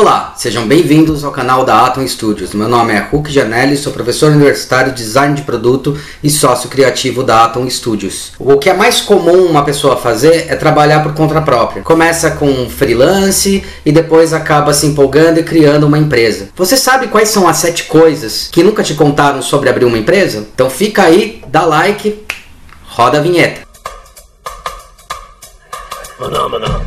Olá, sejam bem-vindos ao canal da Atom Studios. Meu nome é Hulk Janelli, sou professor universitário de design de produto e sócio criativo da Atom Studios. O que é mais comum uma pessoa fazer é trabalhar por conta própria. Começa com freelance e depois acaba se empolgando e criando uma empresa. Você sabe quais são as sete coisas que nunca te contaram sobre abrir uma empresa? Então fica aí, dá like, roda a vinheta. Maná.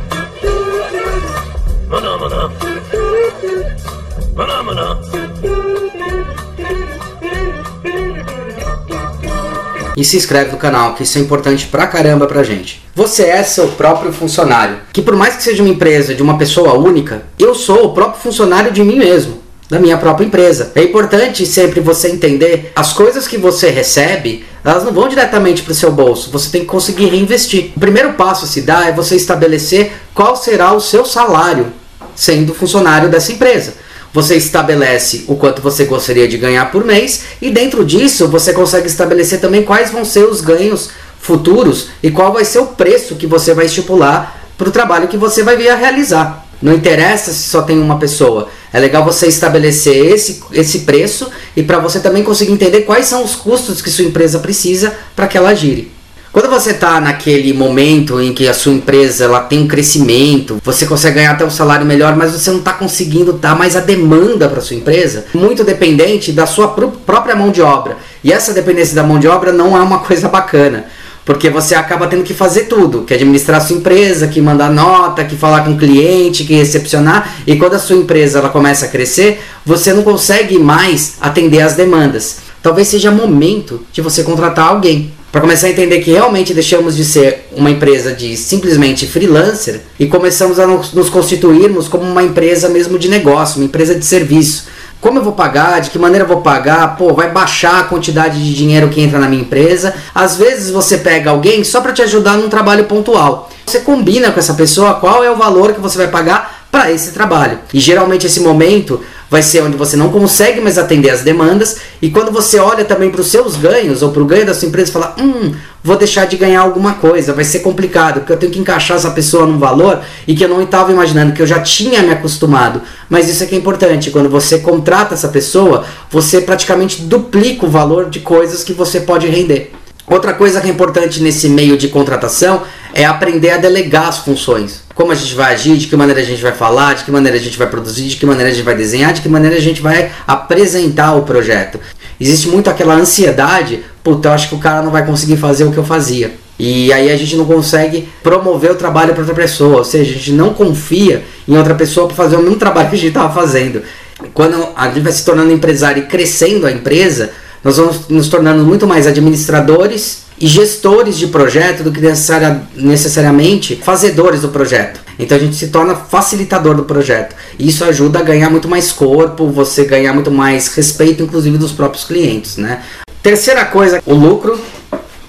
E se inscreve no canal, que isso é importante pra caramba pra gente. Você é seu próprio funcionário. Que por mais que seja uma empresa de uma pessoa única, eu sou o próprio funcionário de mim mesmo da minha própria empresa. É importante sempre você entender as coisas que você recebe, elas não vão diretamente para o seu bolso. Você tem que conseguir reinvestir. O primeiro passo a se dar é você estabelecer qual será o seu salário sendo funcionário dessa empresa. Você estabelece o quanto você gostaria de ganhar por mês e dentro disso você consegue estabelecer também quais vão ser os ganhos futuros e qual vai ser o preço que você vai estipular para o trabalho que você vai vir a realizar. Não interessa se só tem uma pessoa. É legal você estabelecer esse, esse preço e para você também conseguir entender quais são os custos que sua empresa precisa para que ela gire. Quando você está naquele momento em que a sua empresa ela tem um crescimento, você consegue ganhar até um salário melhor, mas você não está conseguindo dar mais a demanda para sua empresa, muito dependente da sua pr própria mão de obra. E essa dependência da mão de obra não é uma coisa bacana. Porque você acaba tendo que fazer tudo, que administrar a sua empresa, que mandar nota, que falar com o cliente, que recepcionar. E quando a sua empresa ela começa a crescer, você não consegue mais atender às demandas. Talvez seja momento de você contratar alguém para começar a entender que realmente deixamos de ser uma empresa de simplesmente freelancer e começamos a nos constituirmos como uma empresa mesmo de negócio, uma empresa de serviço. Como eu vou pagar? De que maneira eu vou pagar? Pô, vai baixar a quantidade de dinheiro que entra na minha empresa. Às vezes você pega alguém só para te ajudar num trabalho pontual. Você combina com essa pessoa qual é o valor que você vai pagar para esse trabalho. E geralmente esse momento vai ser onde você não consegue mais atender as demandas e quando você olha também para os seus ganhos ou para o ganho da sua empresa, fala, hum, vou deixar de ganhar alguma coisa, vai ser complicado porque eu tenho que encaixar essa pessoa num valor e que eu não estava imaginando que eu já tinha me acostumado. Mas isso é que é importante, quando você contrata essa pessoa, você praticamente duplica o valor de coisas que você pode render. Outra coisa que é importante nesse meio de contratação é aprender a delegar as funções. Como a gente vai agir, de que maneira a gente vai falar, de que maneira a gente vai produzir, de que maneira a gente vai desenhar, de que maneira a gente vai apresentar o projeto. Existe muito aquela ansiedade, puta, eu acho que o cara não vai conseguir fazer o que eu fazia. E aí a gente não consegue promover o trabalho para outra pessoa, ou seja, a gente não confia em outra pessoa para fazer o mesmo trabalho que a gente estava fazendo. Quando a gente vai se tornando empresário e crescendo a empresa, nós vamos nos tornando muito mais administradores e gestores de projeto do que necessariamente fazedores do projeto. Então a gente se torna facilitador do projeto. Isso ajuda a ganhar muito mais corpo, você ganhar muito mais respeito, inclusive dos próprios clientes. Né? Terceira coisa, o lucro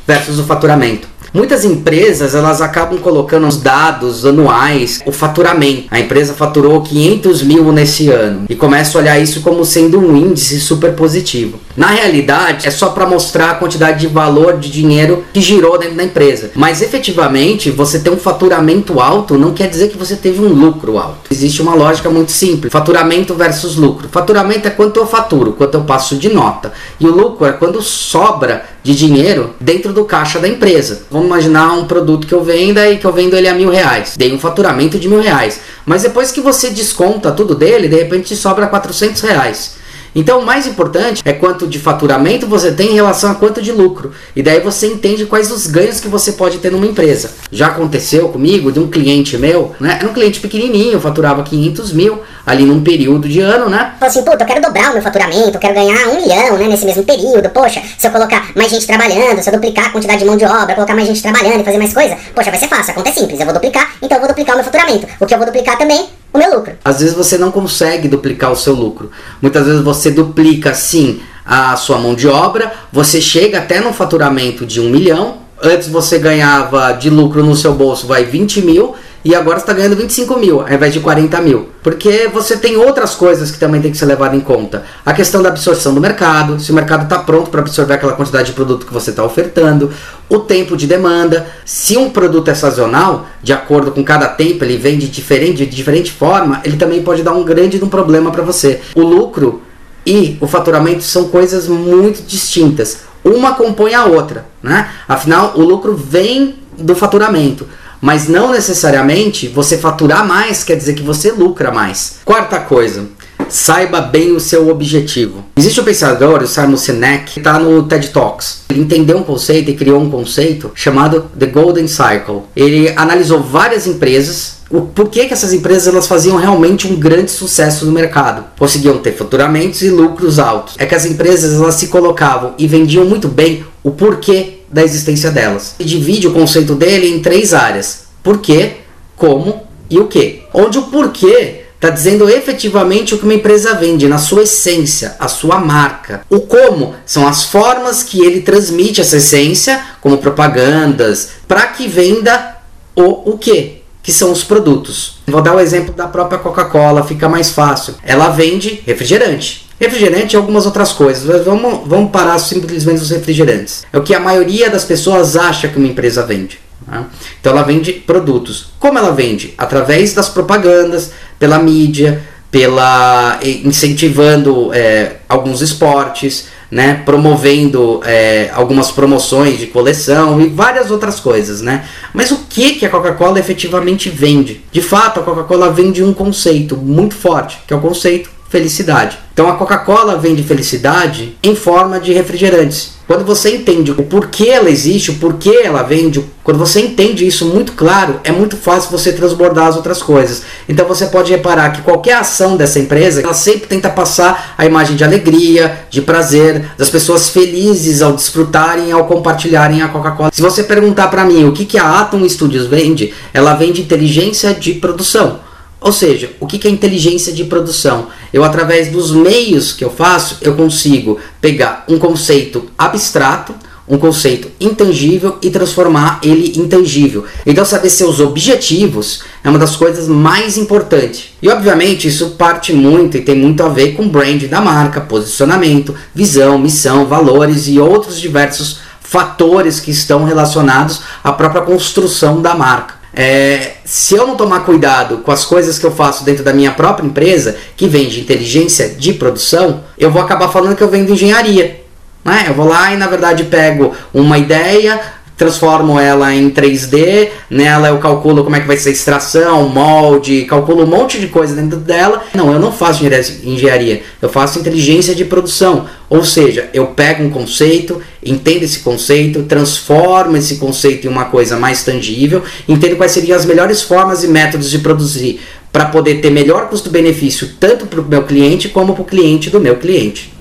versus o faturamento. Muitas empresas elas acabam colocando os dados anuais, o faturamento. A empresa faturou 500 mil nesse ano e começa a olhar isso como sendo um índice super positivo. Na realidade, é só para mostrar a quantidade de valor de dinheiro que girou dentro da empresa. Mas efetivamente, você ter um faturamento alto não quer dizer que você teve um lucro alto. Existe uma lógica muito simples: faturamento versus lucro. Faturamento é quanto eu faturo, quanto eu passo de nota. E o lucro é quando sobra de dinheiro dentro do caixa da empresa. Vamos imaginar um produto que eu venda e que eu vendo ele a mil reais. Dei um faturamento de mil reais. Mas depois que você desconta tudo dele, de repente sobra 400 reais. Então, o mais importante é quanto de faturamento você tem em relação a quanto de lucro. E daí você entende quais os ganhos que você pode ter numa empresa. Já aconteceu comigo de um cliente meu, né? Era um cliente pequenininho, faturava 500 mil ali num período de ano, né? Falou assim, puta, eu quero dobrar o meu faturamento, eu quero ganhar um milhão, né, nesse mesmo período. Poxa, se eu colocar mais gente trabalhando, se eu duplicar a quantidade de mão de obra, colocar mais gente trabalhando e fazer mais coisa, poxa, vai ser fácil, a conta é simples, eu vou duplicar, então eu vou duplicar o meu faturamento. O que eu vou duplicar também o meu lucro. Às vezes você não consegue duplicar o seu lucro. Muitas vezes você duplica sim a sua mão de obra, você chega até no faturamento de um milhão. Antes você ganhava de lucro no seu bolso vai 20 mil e agora está ganhando 25 mil ao invés de 40 mil. Porque você tem outras coisas que também tem que ser levado em conta. A questão da absorção do mercado, se o mercado está pronto para absorver aquela quantidade de produto que você está ofertando, o tempo de demanda. Se um produto é sazonal, de acordo com cada tempo, ele vem de diferente, de diferente forma, ele também pode dar um grande um problema para você. O lucro e o faturamento são coisas muito distintas. Uma compõe a outra, né? Afinal, o lucro vem do faturamento mas não necessariamente você faturar mais quer dizer que você lucra mais. Quarta coisa, saiba bem o seu objetivo. Existe um pensador, o Simon Sinek, que está no TED Talks. Ele entendeu um conceito e criou um conceito chamado The Golden Cycle. Ele analisou várias empresas o porquê que essas empresas elas faziam realmente um grande sucesso no mercado. Conseguiam ter faturamentos e lucros altos. É que as empresas elas se colocavam e vendiam muito bem o porquê da existência delas. Ele divide o conceito dele em três áreas: porquê, como e o que. Onde o porquê está dizendo efetivamente o que uma empresa vende, na sua essência, a sua marca. O como são as formas que ele transmite essa essência, como propagandas, para que venda o o que, que são os produtos. Vou dar o exemplo da própria Coca-Cola, fica mais fácil. Ela vende refrigerante. Refrigerante e algumas outras coisas. Mas vamos, vamos parar simplesmente os refrigerantes. É o que a maioria das pessoas acha que uma empresa vende. Né? Então ela vende produtos. Como ela vende? Através das propagandas, pela mídia, pela incentivando é, alguns esportes, né, promovendo é, algumas promoções de coleção e várias outras coisas, né? Mas o que que a Coca-Cola efetivamente vende? De fato, a Coca-Cola vende um conceito muito forte, que é o conceito felicidade. Então a Coca-Cola vende felicidade em forma de refrigerantes. Quando você entende o porquê ela existe, o porquê ela vende, quando você entende isso muito claro, é muito fácil você transbordar as outras coisas. Então você pode reparar que qualquer ação dessa empresa, ela sempre tenta passar a imagem de alegria, de prazer, das pessoas felizes ao desfrutarem, ao compartilharem a Coca-Cola. Se você perguntar para mim o que, que a Atom Studios vende, ela vende inteligência de produção. Ou seja, o que é inteligência de produção? Eu, através dos meios que eu faço, eu consigo pegar um conceito abstrato, um conceito intangível e transformar ele em tangível. Então, saber seus objetivos é uma das coisas mais importantes. E, obviamente, isso parte muito e tem muito a ver com brand da marca, posicionamento, visão, missão, valores e outros diversos fatores que estão relacionados à própria construção da marca. É, se eu não tomar cuidado com as coisas que eu faço dentro da minha própria empresa, que vende inteligência de produção, eu vou acabar falando que eu vendo engenharia. Né? Eu vou lá e na verdade pego uma ideia, transformo ela em 3D, nela eu calculo como é que vai ser a extração, molde, calculo um monte de coisa dentro dela. Não, eu não faço engenharia, eu faço inteligência de produção. Ou seja, eu pego um conceito, entendo esse conceito, transformo esse conceito em uma coisa mais tangível, entendo quais seriam as melhores formas e métodos de produzir para poder ter melhor custo-benefício tanto para o meu cliente como para o cliente do meu cliente.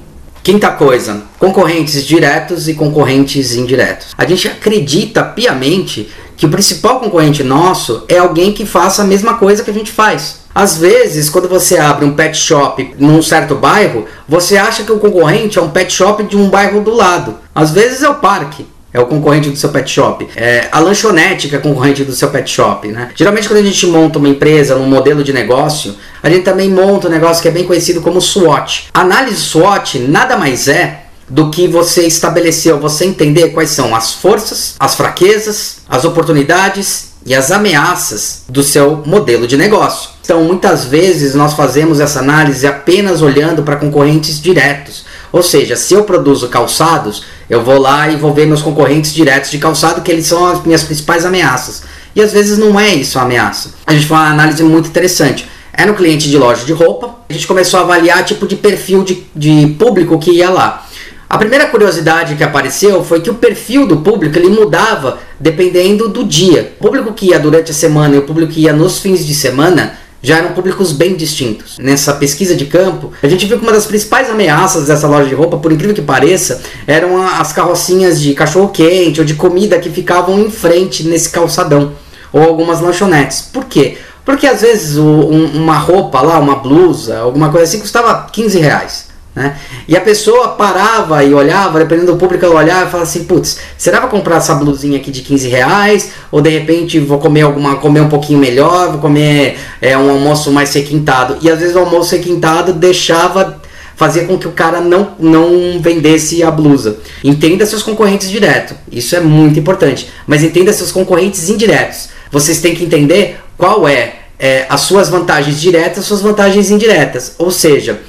Quinta coisa, concorrentes diretos e concorrentes indiretos. A gente acredita piamente que o principal concorrente nosso é alguém que faça a mesma coisa que a gente faz. Às vezes, quando você abre um pet shop num certo bairro, você acha que o concorrente é um pet shop de um bairro do lado. Às vezes é o parque é o concorrente do seu pet shop. É a lanchonete que é concorrente do seu pet shop, né? Geralmente quando a gente monta uma empresa, um modelo de negócio, a gente também monta um negócio que é bem conhecido como SWOT. Análise SWOT nada mais é do que você estabeleceu, você entender quais são as forças, as fraquezas, as oportunidades e as ameaças do seu modelo de negócio. Então, muitas vezes nós fazemos essa análise apenas olhando para concorrentes diretos. Ou seja, se eu produzo calçados, eu vou lá e vou ver meus concorrentes diretos de calçado, que eles são as minhas principais ameaças. E às vezes não é isso a ameaça. A gente fez uma análise muito interessante. Era um cliente de loja de roupa, a gente começou a avaliar tipo de perfil de, de público que ia lá. A primeira curiosidade que apareceu foi que o perfil do público ele mudava dependendo do dia. O público que ia durante a semana e o público que ia nos fins de semana já eram públicos bem distintos. Nessa pesquisa de campo, a gente viu que uma das principais ameaças dessa loja de roupa, por incrível que pareça, eram as carrocinhas de cachorro-quente ou de comida que ficavam em frente nesse calçadão, ou algumas lanchonetes. Por quê? Porque às vezes um, uma roupa lá, uma blusa, alguma coisa assim, custava 15 reais. Né? E a pessoa parava e olhava, dependendo do público, ela olhava e falava assim: putz, será que vou comprar essa blusinha aqui de 15 reais? Ou de repente vou comer alguma comer um pouquinho melhor, vou comer é, um almoço mais requintado? E às vezes o almoço requintado deixava fazia com que o cara não, não vendesse a blusa. Entenda seus concorrentes direto, isso é muito importante. Mas entenda seus concorrentes indiretos. Vocês têm que entender qual é, é as suas vantagens diretas, as suas vantagens indiretas. Ou seja,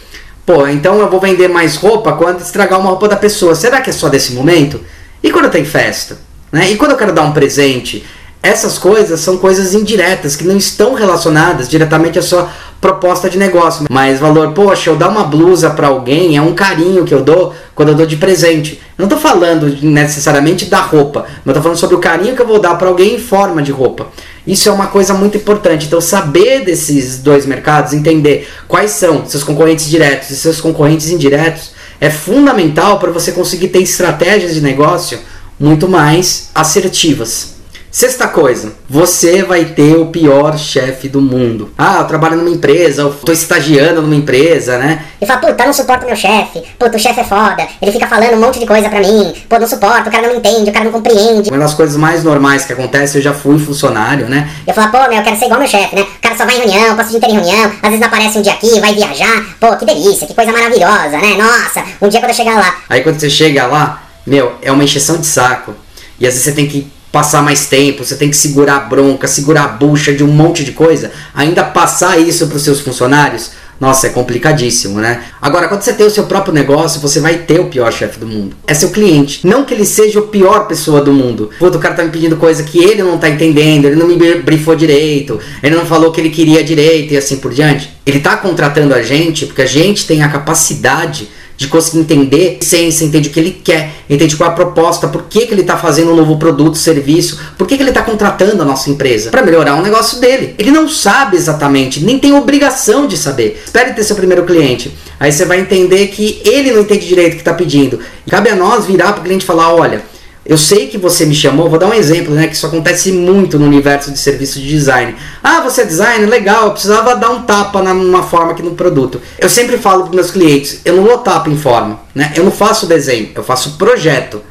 Pô, então eu vou vender mais roupa quando estragar uma roupa da pessoa. Será que é só desse momento? E quando tem festa? Né? E quando eu quero dar um presente? Essas coisas são coisas indiretas que não estão relacionadas diretamente à sua proposta de negócio. Mas valor, poxa, eu dar uma blusa para alguém é um carinho que eu dou quando eu dou de presente. Eu não estou falando necessariamente da roupa, mas estou falando sobre o carinho que eu vou dar para alguém em forma de roupa. Isso é uma coisa muito importante. Então, saber desses dois mercados, entender quais são seus concorrentes diretos e seus concorrentes indiretos, é fundamental para você conseguir ter estratégias de negócio muito mais assertivas. Sexta coisa, você vai ter o pior chefe do mundo. Ah, eu trabalho numa empresa, eu tô estagiando numa empresa, né? E fala, puta, não suporto meu chefe, puta, o chefe é foda, ele fica falando um monte de coisa pra mim, pô, não suporto, o cara não entende, o cara não compreende. Uma das coisas mais normais que acontece, eu já fui funcionário, né? Eu falo, pô, meu, eu quero ser igual meu chefe, né? O cara só vai em reunião, passa o dia inteiro em reunião, às vezes não aparece um dia aqui, vai viajar, pô, que delícia, que coisa maravilhosa, né? Nossa, um dia quando eu chegar lá. Aí quando você chega lá, meu, é uma encheção de saco. E às vezes você tem que passar mais tempo, você tem que segurar a bronca, segurar a bucha de um monte de coisa, ainda passar isso para os seus funcionários, nossa, é complicadíssimo, né? Agora, quando você tem o seu próprio negócio, você vai ter o pior chefe do mundo. É seu cliente. Não que ele seja o pior pessoa do mundo. Puta, o cara tá me pedindo coisa que ele não tá entendendo, ele não me brifou direito, ele não falou que ele queria direito e assim por diante. Ele tá contratando a gente porque a gente tem a capacidade de conseguir entender a essência, entende o que ele quer, entende qual é a proposta, por que, que ele está fazendo um novo produto, serviço, por que, que ele está contratando a nossa empresa, para melhorar o negócio dele. Ele não sabe exatamente, nem tem obrigação de saber. Espere ter seu primeiro cliente. Aí você vai entender que ele não entende direito o que está pedindo. Cabe a nós virar para o cliente e falar: olha, eu sei que você me chamou, vou dar um exemplo, né? Que isso acontece muito no universo de serviço de design. Ah, você é designer? Legal, eu precisava dar um tapa numa forma aqui no produto. Eu sempre falo para meus clientes, eu não dou tapa em forma, né? Eu não faço desenho, eu faço projeto.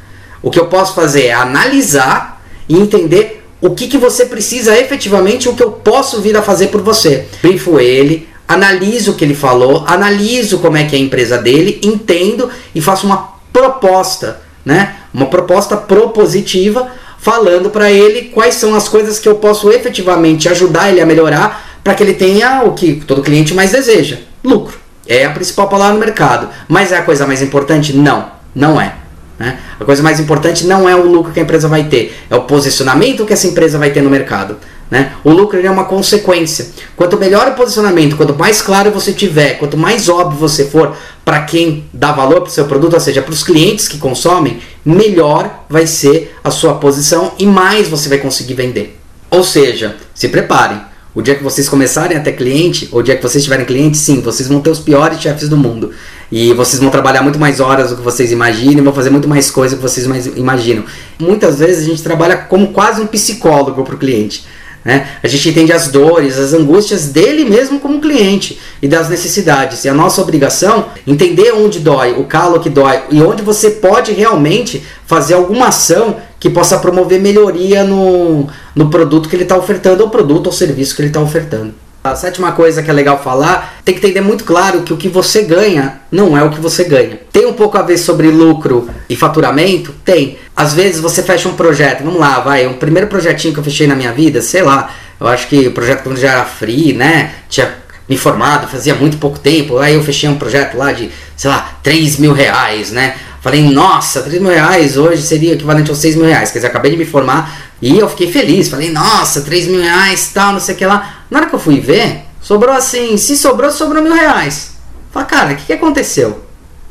O que eu posso fazer é analisar e entender o que, que você precisa efetivamente, o que eu posso vir a fazer por você. Brifo ele, analiso o que ele falou, analiso como é que é a empresa dele, entendo e faço uma proposta né? Uma proposta propositiva falando para ele quais são as coisas que eu posso efetivamente ajudar ele a melhorar para que ele tenha o que todo cliente mais deseja: lucro. É a principal palavra no mercado. Mas é a coisa mais importante? Não, não é. Né? A coisa mais importante não é o lucro que a empresa vai ter, é o posicionamento que essa empresa vai ter no mercado. Né? O lucro é uma consequência. Quanto melhor o posicionamento, quanto mais claro você tiver, quanto mais óbvio você for para quem dá valor para o seu produto, ou seja, para os clientes que consomem, melhor vai ser a sua posição e mais você vai conseguir vender. Ou seja, se preparem. O dia que vocês começarem a ter cliente, ou o dia que vocês tiverem cliente, sim, vocês vão ter os piores chefes do mundo. E vocês vão trabalhar muito mais horas do que vocês imaginam, vão fazer muito mais coisas do que vocês imaginam. Muitas vezes a gente trabalha como quase um psicólogo para o cliente. Né? A gente entende as dores, as angústias dele mesmo como cliente e das necessidades. E a nossa obrigação entender onde dói, o calo que dói e onde você pode realmente fazer alguma ação que possa promover melhoria no, no produto que ele está ofertando, ou produto ou serviço que ele está ofertando. A sétima coisa que é legal falar, tem que entender muito claro que o que você ganha não é o que você ganha. Tem um pouco a ver sobre lucro e faturamento? Tem. Às vezes você fecha um projeto, vamos lá, vai, um primeiro projetinho que eu fechei na minha vida, sei lá, eu acho que o projeto quando já era free, né, tinha me formado, fazia muito pouco tempo, aí eu fechei um projeto lá de, sei lá, 3 mil reais, né, falei, nossa, 3 mil reais hoje seria equivalente aos 6 mil reais, quer dizer, acabei de me formar, e eu fiquei feliz, falei, nossa, 3 mil reais, tal, não sei o que lá. Na hora que eu fui ver, sobrou assim, se sobrou, sobrou mil reais. Falei, cara, o que, que aconteceu?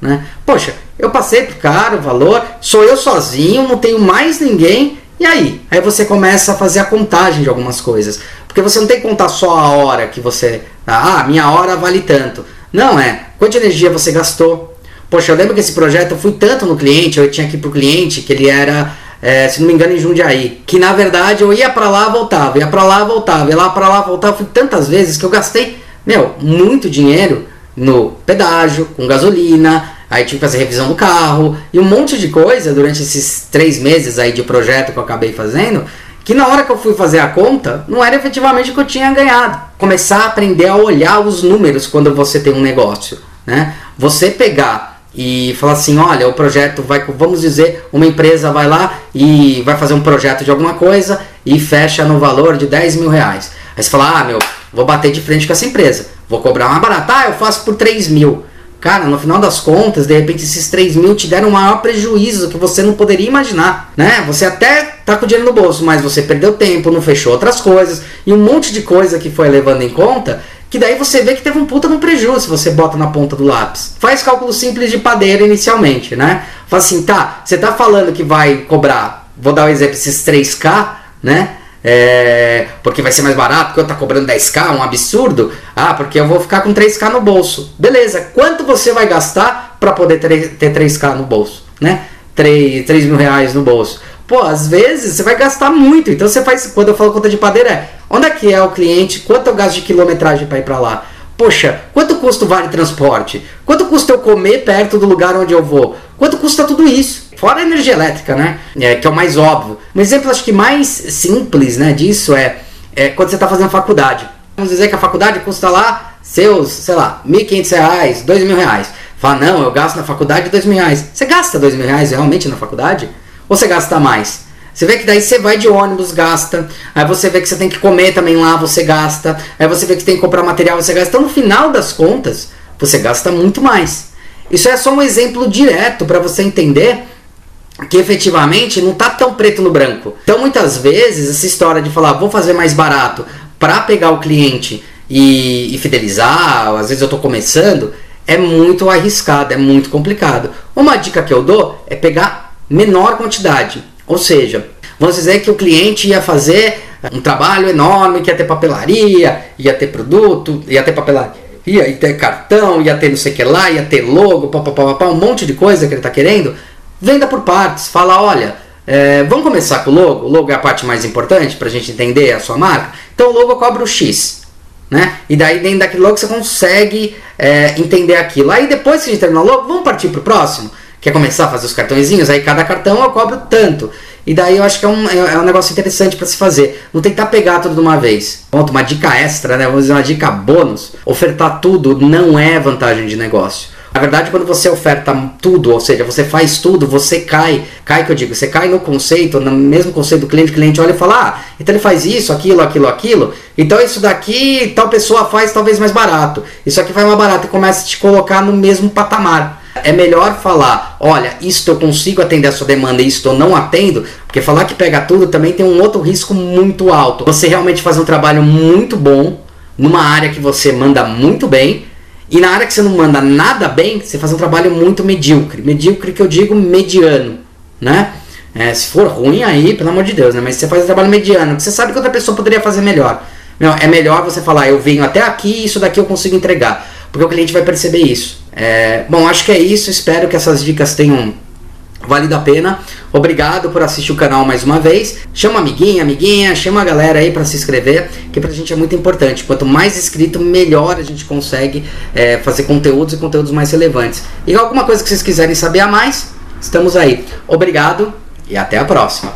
Né? Poxa, eu passei pro cara o valor, sou eu sozinho, não tenho mais ninguém. E aí? Aí você começa a fazer a contagem de algumas coisas. Porque você não tem que contar só a hora que você. Ah, minha hora vale tanto. Não é. Quanta energia você gastou? Poxa, eu lembro que esse projeto eu fui tanto no cliente, eu tinha ir pro cliente que ele era é, se não me engano, em Jundiaí. Que na verdade eu ia para lá, voltava, ia para lá, voltava, ia lá para lá, voltava. Fui tantas vezes que eu gastei, meu, muito dinheiro no pedágio, com gasolina, aí tive que fazer revisão do carro e um monte de coisa durante esses três meses aí de projeto que eu acabei fazendo. Que na hora que eu fui fazer a conta, não era efetivamente o que eu tinha ganhado. Começar a aprender a olhar os números quando você tem um negócio. Né? Você pegar e falar assim, olha, o projeto vai, vamos dizer, uma empresa vai lá e vai fazer um projeto de alguma coisa e fecha no valor de 10 mil reais. Aí você fala, ah, meu, vou bater de frente com essa empresa, vou cobrar mais barato, ah, eu faço por 3 mil. Cara, no final das contas, de repente esses 3 mil te deram um maior prejuízo que você não poderia imaginar, né? Você até tá com dinheiro no bolso, mas você perdeu tempo, não fechou outras coisas e um monte de coisa que foi levando em conta que daí você vê que teve um puta no prejuízo se você bota na ponta do lápis. Faz cálculo simples de padeiro inicialmente, né? Fala assim, tá, você tá falando que vai cobrar, vou dar um exemplo, esses 3K, né? É, porque vai ser mais barato, porque eu tá cobrando 10k, um absurdo. Ah, porque eu vou ficar com 3k no bolso. Beleza, quanto você vai gastar para poder ter, ter 3k no bolso? Né? 3, 3 mil reais no bolso. Pô, às vezes você vai gastar muito. Então você faz, quando eu falo conta de padeira, é onde é que é o cliente, quanto eu gasto de quilometragem para ir para lá? Poxa, quanto custa o vale transporte? Quanto custa eu comer perto do lugar onde eu vou? Quanto custa tudo isso? Fora a energia elétrica, né? É, que é o mais óbvio. Um exemplo, acho que mais simples né, disso é, é quando você está fazendo faculdade. Vamos dizer que a faculdade custa lá seus, sei lá, R$ 1.500, R$ mil reais. Fala, não, eu gasto na faculdade R$ mil reais. Você gasta R$ mil reais realmente na faculdade? Você gasta mais? Você vê que daí você vai de ônibus, gasta. Aí você vê que você tem que comer também lá, você gasta. Aí você vê que tem que comprar material, você gasta. Então, no final das contas, você gasta muito mais. Isso é só um exemplo direto para você entender que efetivamente não tá tão preto no branco. Então muitas vezes essa história de falar vou fazer mais barato para pegar o cliente e, e, fidelizar, às vezes eu estou começando, é muito arriscado, é muito complicado. Uma dica que eu dou é pegar menor quantidade, ou seja, vamos dizer que o cliente ia fazer um trabalho enorme, que ia ter papelaria, ia ter produto, ia ter papelaria, ia ter cartão, ia ter não sei o que lá, ia ter logo, pá, pá, pá, um monte de coisa que ele está querendo Venda por partes. Fala, olha, é, vamos começar com o logo. O logo é a parte mais importante para a gente entender a sua marca. Então o logo cobra o X. Né? E daí dentro daquele logo você consegue é, entender aquilo. Aí depois que a gente terminar o logo, vamos partir para o próximo. Quer começar a fazer os cartõezinhos? Aí cada cartão eu cobro tanto. E daí eu acho que é um, é, é um negócio interessante para se fazer. Não tentar pegar tudo de uma vez. Ponto, uma dica extra, né? Vamos dizer uma dica bônus. Ofertar tudo não é vantagem de negócio. Na verdade, quando você oferta tudo, ou seja, você faz tudo, você cai, cai que eu digo, você cai no conceito, no mesmo conceito do cliente, o cliente olha e fala, ah, então ele faz isso, aquilo, aquilo, aquilo, então isso daqui tal pessoa faz talvez mais barato, isso aqui vai mais barato e começa a te colocar no mesmo patamar. É melhor falar, olha, isto eu consigo atender a sua demanda e isto eu não atendo, porque falar que pega tudo também tem um outro risco muito alto. Você realmente faz um trabalho muito bom, numa área que você manda muito bem, e na área que você não manda nada bem, você faz um trabalho muito medíocre. Medíocre que eu digo mediano, né? É, se for ruim aí, pelo amor de Deus, né? Mas você faz um trabalho mediano, que você sabe que outra pessoa poderia fazer melhor. Meu, é melhor você falar, eu venho até aqui e isso daqui eu consigo entregar. Porque o cliente vai perceber isso. É, bom, acho que é isso. Espero que essas dicas tenham Vale a pena. Obrigado por assistir o canal mais uma vez. Chama amiguinha, amiguinha, chama a galera aí para se inscrever, que pra gente é muito importante. Quanto mais inscrito, melhor a gente consegue é, fazer conteúdos e conteúdos mais relevantes. E alguma coisa que vocês quiserem saber a mais, estamos aí. Obrigado e até a próxima.